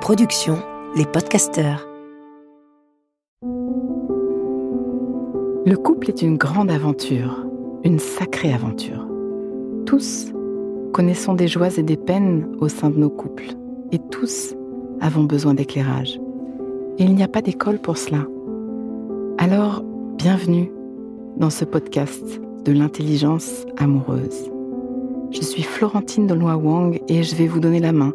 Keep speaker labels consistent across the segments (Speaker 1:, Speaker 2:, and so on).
Speaker 1: production, les podcasteurs.
Speaker 2: Le couple est une grande aventure, une sacrée aventure. Tous connaissons des joies et des peines au sein de nos couples, et tous avons besoin d'éclairage. Et il n'y a pas d'école pour cela. Alors, bienvenue dans ce podcast de l'intelligence amoureuse. Je suis Florentine Dolnois Wang et je vais vous donner la main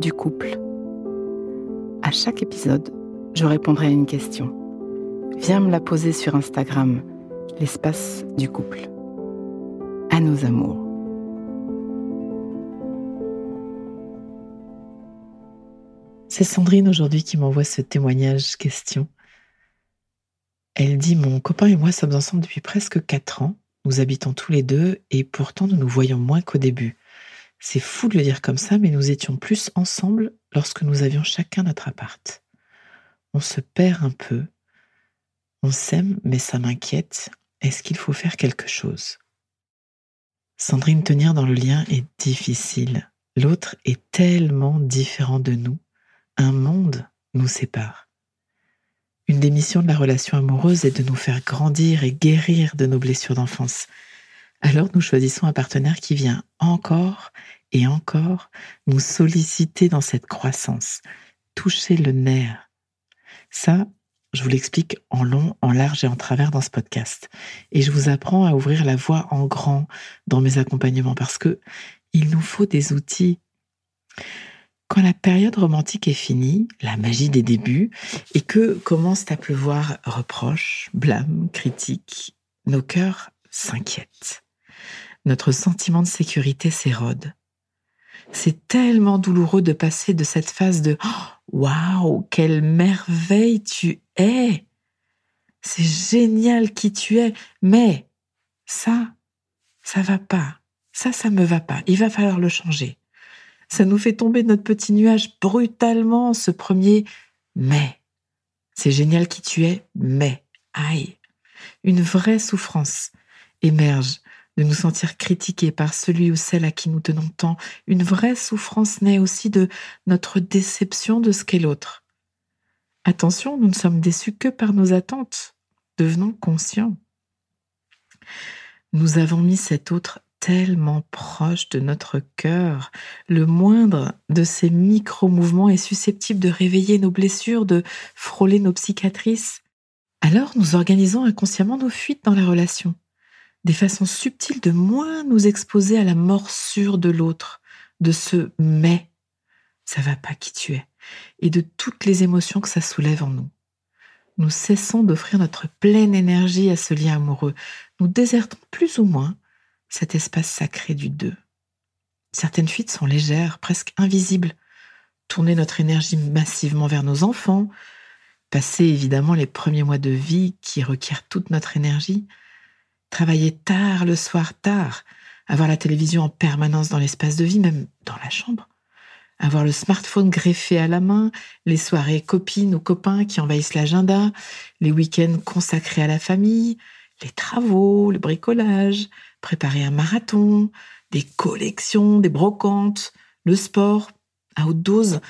Speaker 2: du couple. À chaque épisode, je répondrai à une question. Viens me la poser sur Instagram, l'espace du couple. À nos amours.
Speaker 3: C'est Sandrine aujourd'hui qui m'envoie ce témoignage question. Elle dit Mon copain et moi sommes ensemble depuis presque 4 ans. Nous habitons tous les deux et pourtant nous nous voyons moins qu'au début. C'est fou de le dire comme ça, mais nous étions plus ensemble lorsque nous avions chacun notre appart. On se perd un peu. On s'aime, mais ça m'inquiète. Est-ce qu'il faut faire quelque chose? Sandrine, tenir dans le lien est difficile. L'autre est tellement différent de nous. Un monde nous sépare. Une des missions de la relation amoureuse est de nous faire grandir et guérir de nos blessures d'enfance alors nous choisissons un partenaire qui vient encore et encore nous solliciter dans cette croissance, toucher le nerf. Ça, je vous l'explique en long, en large et en travers dans ce podcast. Et je vous apprends à ouvrir la voie en grand dans mes accompagnements parce que il nous faut des outils. Quand la période romantique est finie, la magie des débuts, et que commencent à pleuvoir reproches, blâmes, critiques, nos cœurs s'inquiètent notre sentiment de sécurité s'érode. C'est tellement douloureux de passer de cette phase de oh, Waouh, quelle merveille tu es C'est génial qui tu es, mais ça, ça va pas. Ça, ça me va pas. Il va falloir le changer. Ça nous fait tomber notre petit nuage brutalement, ce premier mais. C'est génial qui tu es, mais. Aïe. Une vraie souffrance émerge de nous sentir critiqués par celui ou celle à qui nous tenons tant. Une vraie souffrance naît aussi de notre déception de ce qu'est l'autre. Attention, nous ne sommes déçus que par nos attentes. Devenons conscients. Nous avons mis cet autre tellement proche de notre cœur. Le moindre de ces micro-mouvements est susceptible de réveiller nos blessures, de frôler nos cicatrices. Alors nous organisons inconsciemment nos fuites dans la relation des façons subtiles de moins nous exposer à la morsure de l'autre, de ce mais, ça va pas qui tu es, et de toutes les émotions que ça soulève en nous. Nous cessons d'offrir notre pleine énergie à ce lien amoureux. Nous désertons plus ou moins cet espace sacré du deux. Certaines fuites sont légères, presque invisibles. Tourner notre énergie massivement vers nos enfants, passer évidemment les premiers mois de vie qui requièrent toute notre énergie, travailler tard le soir tard, avoir la télévision en permanence dans l'espace de vie, même dans la chambre, avoir le smartphone greffé à la main, les soirées copines ou copains qui envahissent l'agenda, les week-ends consacrés à la famille, les travaux, le bricolage, préparer un marathon, des collections, des brocantes, le sport à haute dose,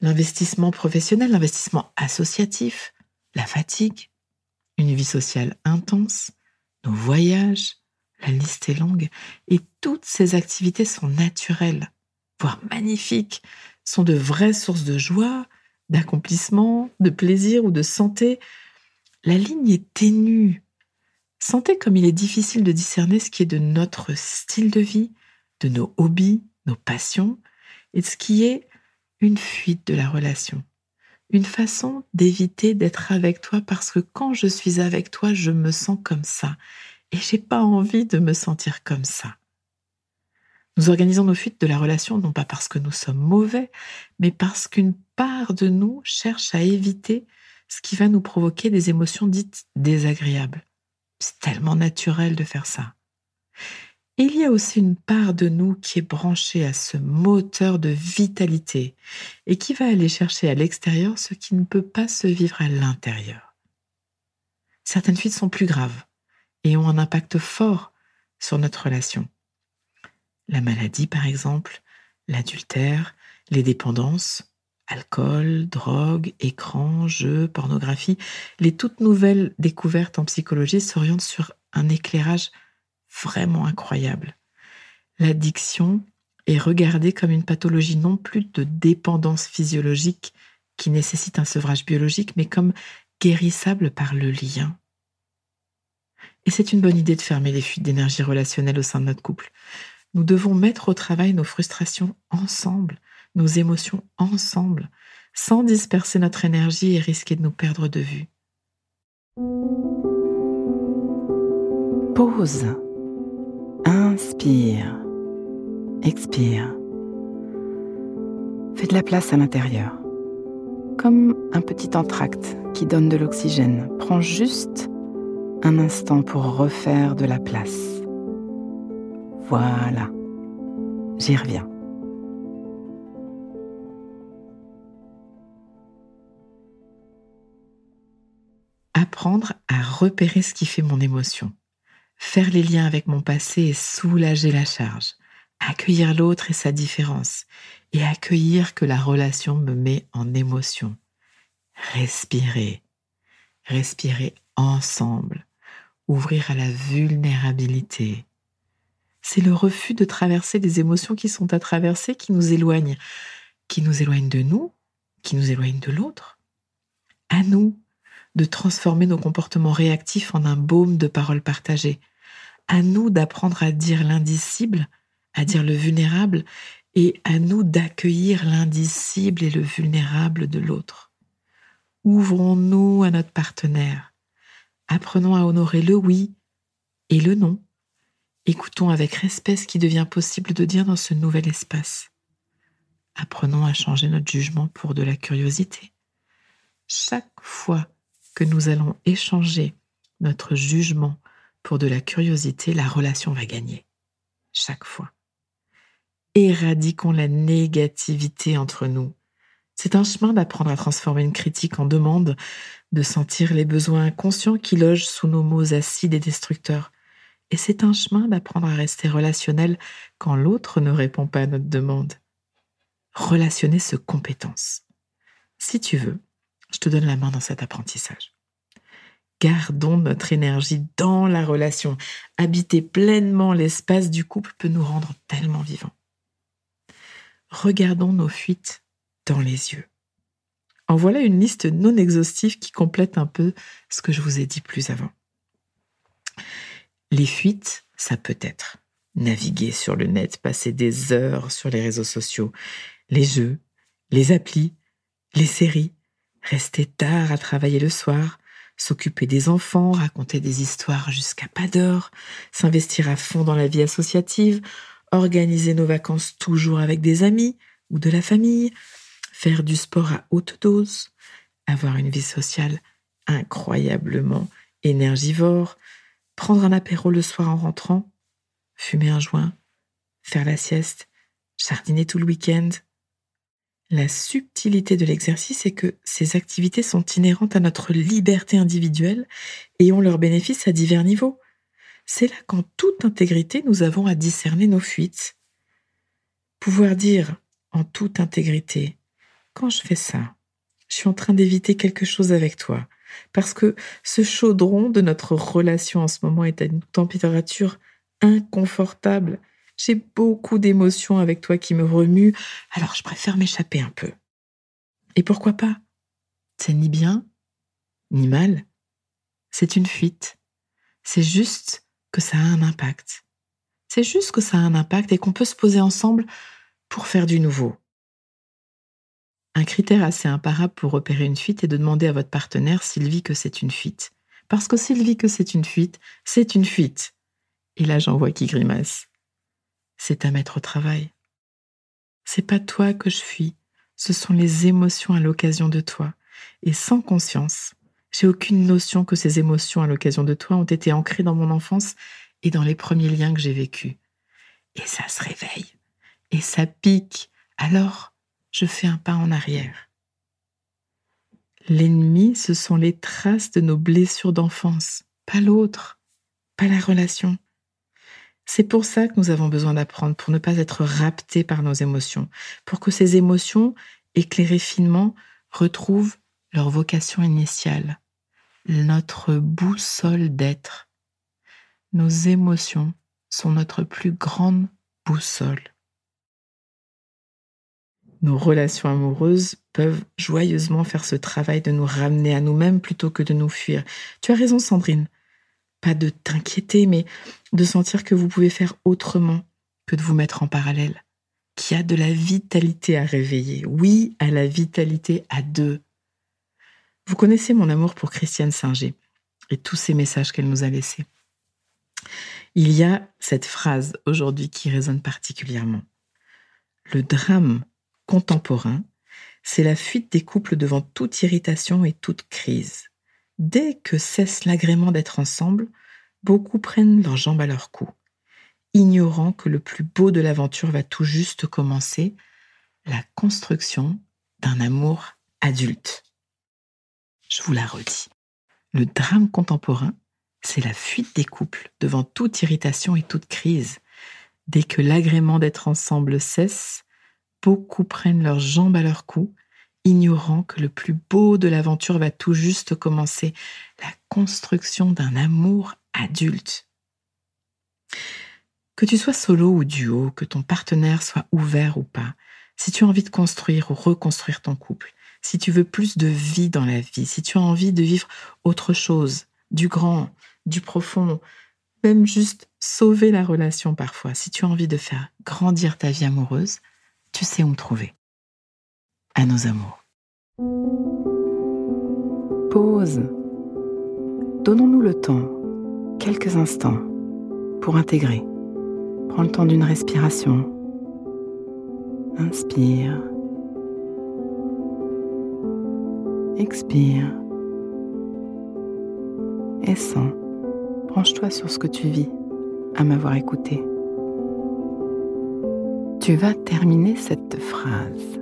Speaker 3: l'investissement professionnel, l'investissement associatif, la fatigue, une vie sociale intense, nos voyages, la liste est longue, et toutes ces activités sont naturelles, voire magnifiques, sont de vraies sources de joie, d'accomplissement, de plaisir ou de santé. La ligne est ténue. Sentez comme il est difficile de discerner ce qui est de notre style de vie, de nos hobbies, nos passions, et ce qui est une fuite de la relation une façon d'éviter d'être avec toi parce que quand je suis avec toi, je me sens comme ça et j'ai pas envie de me sentir comme ça. Nous organisons nos fuites de la relation non pas parce que nous sommes mauvais, mais parce qu'une part de nous cherche à éviter ce qui va nous provoquer des émotions dites désagréables. C'est tellement naturel de faire ça. Il y a aussi une part de nous qui est branchée à ce moteur de vitalité et qui va aller chercher à l'extérieur ce qui ne peut pas se vivre à l'intérieur. Certaines fuites sont plus graves et ont un impact fort sur notre relation. La maladie, par exemple, l'adultère, les dépendances, alcool, drogue, écran, jeux, pornographie, les toutes nouvelles découvertes en psychologie s'orientent sur un éclairage vraiment incroyable. L'addiction est regardée comme une pathologie non plus de dépendance physiologique qui nécessite un sevrage biologique, mais comme guérissable par le lien. Et c'est une bonne idée de fermer les fuites d'énergie relationnelle au sein de notre couple. Nous devons mettre au travail nos frustrations ensemble, nos émotions ensemble, sans disperser notre énergie et risquer de nous perdre de vue.
Speaker 2: Pause. Inspire. Expire. Fais de la place à l'intérieur. Comme un petit entracte qui donne de l'oxygène. Prends juste un instant pour refaire de la place. Voilà, j'y reviens.
Speaker 3: Apprendre à repérer ce qui fait mon émotion, faire les liens avec mon passé et soulager la charge, accueillir l'autre et sa différence, et accueillir que la relation me met en émotion. Respirer, respirer ensemble, ouvrir à la vulnérabilité, c'est le refus de traverser les émotions qui sont à traverser qui nous éloignent, qui nous éloignent de nous, qui nous éloignent de l'autre. À nous de transformer nos comportements réactifs en un baume de paroles partagées. À nous d'apprendre à dire l'indicible, à dire le vulnérable, et à nous d'accueillir l'indicible et le vulnérable de l'autre. Ouvrons-nous à notre partenaire. Apprenons à honorer le oui et le non Écoutons avec respect ce qui devient possible de dire dans ce nouvel espace. Apprenons à changer notre jugement pour de la curiosité. Chaque fois que nous allons échanger notre jugement pour de la curiosité, la relation va gagner. Chaque fois. Éradiquons la négativité entre nous. C'est un chemin d'apprendre à transformer une critique en demande, de sentir les besoins inconscients qui logent sous nos mots acides et destructeurs, et c'est un chemin d'apprendre à rester relationnel quand l'autre ne répond pas à notre demande. Relationner ce compétence. Si tu veux, je te donne la main dans cet apprentissage. Gardons notre énergie dans la relation. Habiter pleinement l'espace du couple peut nous rendre tellement vivants. Regardons nos fuites dans les yeux. En voilà une liste non exhaustive qui complète un peu ce que je vous ai dit plus avant. Les fuites, ça peut être naviguer sur le net, passer des heures sur les réseaux sociaux, les jeux, les applis, les séries, rester tard à travailler le soir, s'occuper des enfants, raconter des histoires jusqu'à pas d'heure, s'investir à fond dans la vie associative, organiser nos vacances toujours avec des amis ou de la famille, faire du sport à haute dose, avoir une vie sociale incroyablement énergivore, prendre un apéro le soir en rentrant, fumer un joint, faire la sieste, jardiner tout le week-end. La subtilité de l'exercice est que ces activités sont inhérentes à notre liberté individuelle et ont leurs bénéfices à divers niveaux. C'est là qu'en toute intégrité, nous avons à discerner nos fuites. Pouvoir dire en toute intégrité, quand je fais ça, je suis en train d'éviter quelque chose avec toi, parce que ce chaudron de notre relation en ce moment est à une température inconfortable. J'ai beaucoup d'émotions avec toi qui me remuent, alors je préfère m'échapper un peu. Et pourquoi pas? C'est ni bien, ni mal. C'est une fuite. C'est juste que ça a un impact. C'est juste que ça a un impact et qu'on peut se poser ensemble pour faire du nouveau. Un critère assez imparable pour repérer une fuite est de demander à votre partenaire s'il vit que c'est une fuite. Parce que s'il vit que c'est une fuite, c'est une fuite. Et là, j'en vois qui grimace. C'est à mettre au travail. C'est pas toi que je fuis, ce sont les émotions à l'occasion de toi. Et sans conscience, j'ai aucune notion que ces émotions à l'occasion de toi ont été ancrées dans mon enfance et dans les premiers liens que j'ai vécus. Et ça se réveille, et ça pique. Alors, je fais un pas en arrière. L'ennemi, ce sont les traces de nos blessures d'enfance, pas l'autre, pas la relation. C'est pour ça que nous avons besoin d'apprendre, pour ne pas être raptés par nos émotions, pour que ces émotions, éclairées finement, retrouvent leur vocation initiale, notre boussole d'être. Nos émotions sont notre plus grande boussole. Nos relations amoureuses peuvent joyeusement faire ce travail de nous ramener à nous-mêmes plutôt que de nous fuir. Tu as raison Sandrine. Pas de t'inquiéter, mais de sentir que vous pouvez faire autrement que de vous mettre en parallèle. Qu'il y a de la vitalité à réveiller. Oui, à la vitalité à deux. Vous connaissez mon amour pour Christiane Singer et tous ces messages qu'elle nous a laissés. Il y a cette phrase aujourd'hui qui résonne particulièrement. Le drame contemporain, c'est la fuite des couples devant toute irritation et toute crise. Dès que cesse l'agrément d'être ensemble, beaucoup prennent leurs jambes à leur cou, ignorant que le plus beau de l'aventure va tout juste commencer, la construction d'un amour adulte. Je vous la redis. Le drame contemporain, c'est la fuite des couples devant toute irritation et toute crise. Dès que l'agrément d'être ensemble cesse, beaucoup prennent leurs jambes à leur cou, ignorant que le plus beau de l'aventure va tout juste commencer, la construction d'un amour adulte. Que tu sois solo ou duo, que ton partenaire soit ouvert ou pas, si tu as envie de construire ou reconstruire ton couple, si tu veux plus de vie dans la vie, si tu as envie de vivre autre chose, du grand, du profond, même juste sauver la relation parfois, si tu as envie de faire grandir ta vie amoureuse, tu sais où me trouver. À nos amours.
Speaker 2: Pause. Donnons-nous le temps, quelques instants, pour intégrer. Prends le temps d'une respiration. Inspire. Expire. Et sens. Branche-toi sur ce que tu vis à m'avoir écouté. Tu vas terminer cette phrase.